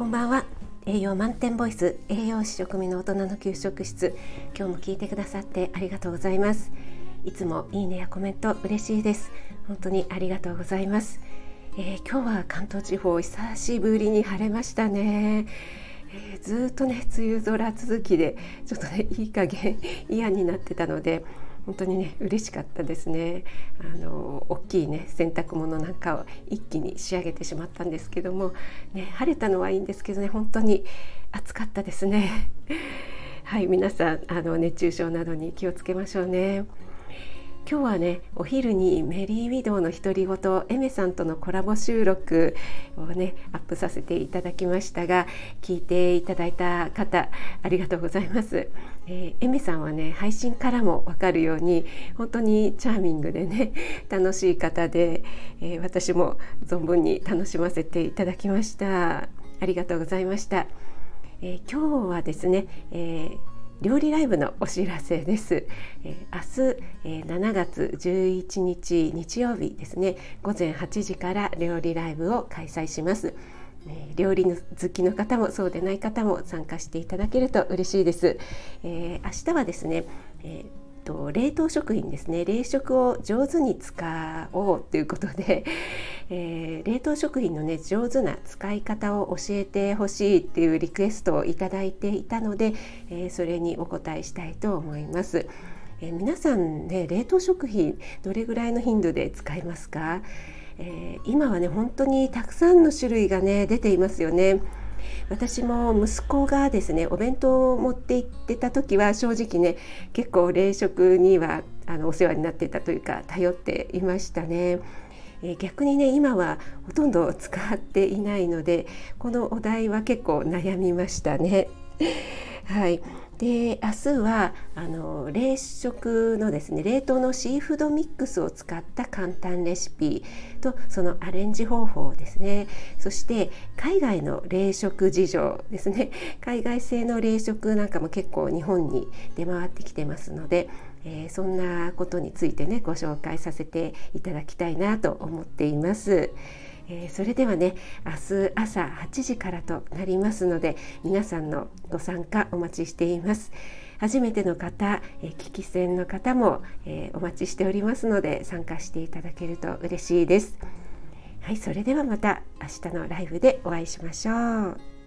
こんばんは。栄養満点ボイス栄養士食味の大人の給食室。今日も聞いてくださってありがとうございます。いつもいいねやコメント嬉しいです。本当にありがとうございます、えー、今日は関東地方久しぶりに晴れましたね。えー、ずっとね梅雨空続きでちょっとねいい加減嫌になってたので本当にね嬉しかったですねあの大きいね洗濯物なんかを一気に仕上げてしまったんですけども、ね、晴れたのはいいんですけどね本当に暑かったですねはい皆さんあの熱中症などに気をつけましょうね。今日はねお昼にメリーウィドウの独り言エメさんとのコラボ収録をねアップさせていただきましたが聞いていただいた方ありがとうございます、えー、エメさんはね配信からもわかるように本当にチャーミングでね 楽しい方で、えー、私も存分に楽しませていただきました。ありがとうございました、えー、今日はですね、えー料理ライブのお知らせです。えー、明日、えー、7月11日日曜日ですね午前8時から料理ライブを開催します。えー、料理好きの方もそうでない方も参加していただけると嬉しいです。えー、明日はですね、えーと冷凍食品ですね冷食を上手に使おうということで、えー、冷凍食品のね上手な使い方を教えてほしいっていうリクエストをいただいていたので、えー、それにお答えしたいと思います。えー、皆さんね冷凍食品どれぐらいの頻度で使いますか、え今はね本当にたくさんの種類がね出ていますよね。私も息子がですねお弁当を持って行ってた時は正直ね結構冷食にはあのお世話になってたというか頼っていましたね。え逆にね今はほとんど使っていないのでこのお題は結構悩みましたね。はい、で明日はあの冷食のですね冷凍のシーフードミックスを使った簡単レシピとそのアレンジ方法ですねそして海外の冷食事情ですね 海外製の冷食なんかも結構日本に出回ってきてますのでえー、そんなことについてねご紹介させていただきたいなと思っています。えー、それではね明日朝8時からとなりますので皆さんのご参加お待ちしています。初めての方、えー、聞き戦の方も、えー、お待ちしておりますので参加していただけると嬉しいです。はいそれではまた明日のライブでお会いしましょう。